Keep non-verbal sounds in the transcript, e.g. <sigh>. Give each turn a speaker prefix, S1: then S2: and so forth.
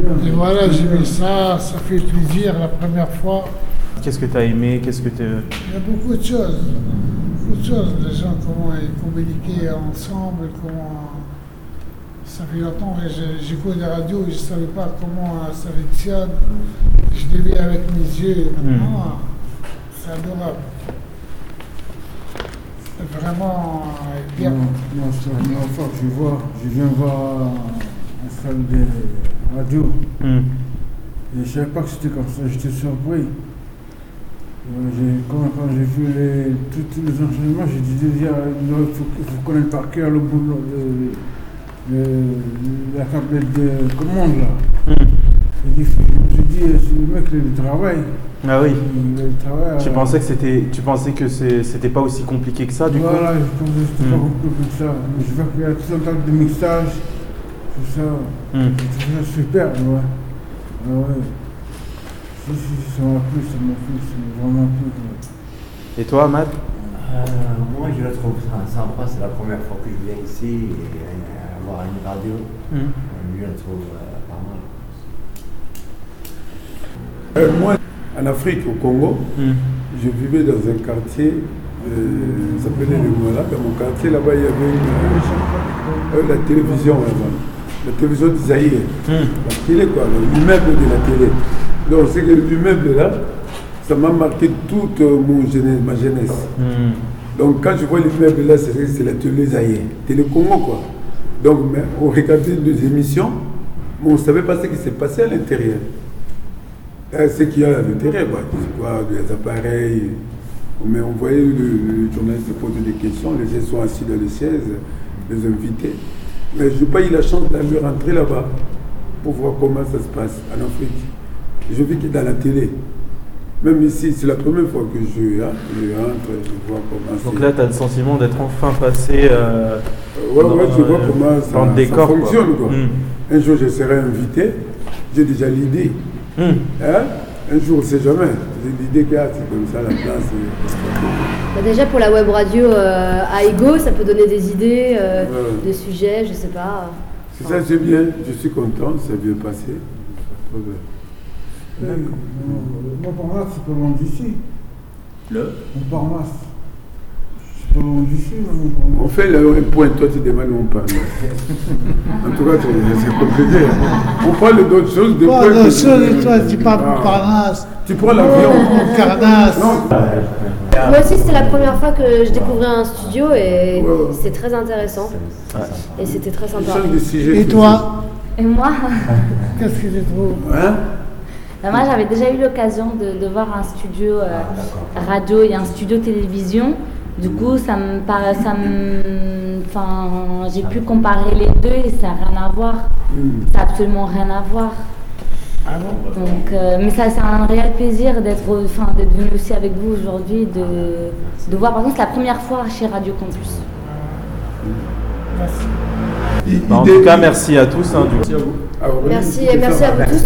S1: Et voilà, j'ai vu ça, ça fait plaisir la première fois.
S2: Qu'est-ce que tu as aimé Qu'est-ce que tu
S1: Il y a beaucoup de choses. Beaucoup de choses. Les gens, comment ils communiquaient ensemble, comment. Ça fait longtemps que j'écoute des radios et je ne savais pas comment ça fonctionne. Je l'ai vu avec mes yeux. Maintenant, c'est adorable. C'est vraiment bien.
S3: Non, non, c'est la première fois que je vois, je viens voir salle de radio.
S2: Hmm.
S3: Et je ne savais pas que c'était comme ça, j'étais surpris. Euh, Quand, quand j'ai vu les, tous, les enseignements, j'ai dit il faut, faut connaître par cœur le boulot, le, le- la tablette de commande là.
S2: Hmm.
S3: J'ai dit, je me suis dit, c'est le mec il travaille.
S2: Ah oui.
S3: Il, il travaille.
S2: Tu pensais que c'était, tu pensais que c'était pas aussi compliqué que ça, du
S3: Voilà, je pensais que c'était
S2: Hmm.
S3: pas beaucoup plus que ça. Je vois qu'il y a tout un tas de mixage, tout ça. Je trouve ça super, ouais. Ah ouais. Si, si, si, ça m'a plu, ça m'a plu, ça m'a vraiment plu.
S2: Et toi, Matt?
S4: Euh, moi, je la trouve sympa. C'est la première fois que je viens ici et euh, avoir une radio. Euh, Je la trouve euh, pas mal.
S5: Euh, moi, en Afrique, au Congo,
S2: Hmm.
S5: je vivais dans un quartier, euh, ça s'appelait le Moula. Dans mon quartier, là-bas, il y avait une, euh, la télévision, là-bas. La télévision d'Isaïe.
S2: Hmm.
S5: La télé, quoi, l'immeuble de la télé. Donc, c'est que l'immeuble là, ça m'a marqué toute euh, mon jeunesse, ma jeunesse.
S2: Hmm.
S5: Donc, quand je vois l'immeuble là, c'est la télé Zaïre, télé Congo, quoi. Donc, mais on regardait des émissions, mais on ne savait pas ce qui s'est passé à l'intérieur. Euh, Ce qu'il y a à l'intérieur, quoi. Quoi, des appareils. Mais on voyait le, le journaliste poser des questions, les gens sont assis dans les chaises, les invités. Mais je n'ai pas eu la chance d'aller rentrer là-bas pour voir comment ça se passe en Afrique. Je vis que dans la télé. Même ici, c'est la première fois que je, hein, je rentre, je vois comment c'est.
S2: Donc là, tu as le sentiment d'être enfin passé euh,
S5: Euh, ouais,
S2: dans,
S5: ouais, je vois
S2: euh,
S5: comment ça,
S2: dans le
S5: ça
S2: décor.
S5: fonctionne. Quoi.
S2: Hmm.
S5: Un jour, je serai invité. J'ai déjà l'idée.
S2: Hmm.
S5: Hein? Un jour, on ne sait jamais. L'idée qu'il y a, c'est comme ça, la place.
S6: Bah déjà pour la web radio euh, à Ego, ça peut donner des idées, euh,
S5: Ouais.
S6: de sujets, je sais pas.
S5: C'est ça, c'est bien. Je suis content, ça bien passé. Pas.
S3: Euh, Montparnasse, c'est pas loin d'ici.
S4: Le
S3: Montparnasse. D'ici, là,
S5: On fait là, un point, toi tu demandes où on parle. <laughs> en tout cas, c'est c'est compliqué. On parle d'autres choses. Des points
S1: seul et toi, tu parles
S5: Ah.
S1: de Parnasse,
S5: Tu prends l'avion.
S1: Carnasse.
S5: Non,
S6: Moi aussi c'était la première fois que je découvrais un studio et
S5: Ouais,
S6: c'est très intéressant. Et c'était très
S5: tu
S6: sympa.
S1: Et toi,
S7: Et moi,
S1: qu'est-ce que tu trouves?
S5: Hein?
S7: bah, moi j'avais déjà eu l'occasion de, de voir un studio euh, radio et un studio télévision. Du coup, ça me paraît, ça me, enfin, j'ai pu comparer les deux et ça n'a rien à voir.
S5: Hmm.
S7: Ça n'a absolument rien à voir.
S1: Ah bon
S7: Donc, euh, mais ça, c'est un réel plaisir d'être, enfin, d'être venu aussi avec vous aujourd'hui, de, de voir. Par contre, c'est la première fois chez Radio Campus.
S1: Merci.
S2: Bah, en tout cas, merci à tous. hein, du coup.
S5: Ah, ouais,
S6: Merci, merci à vous tous.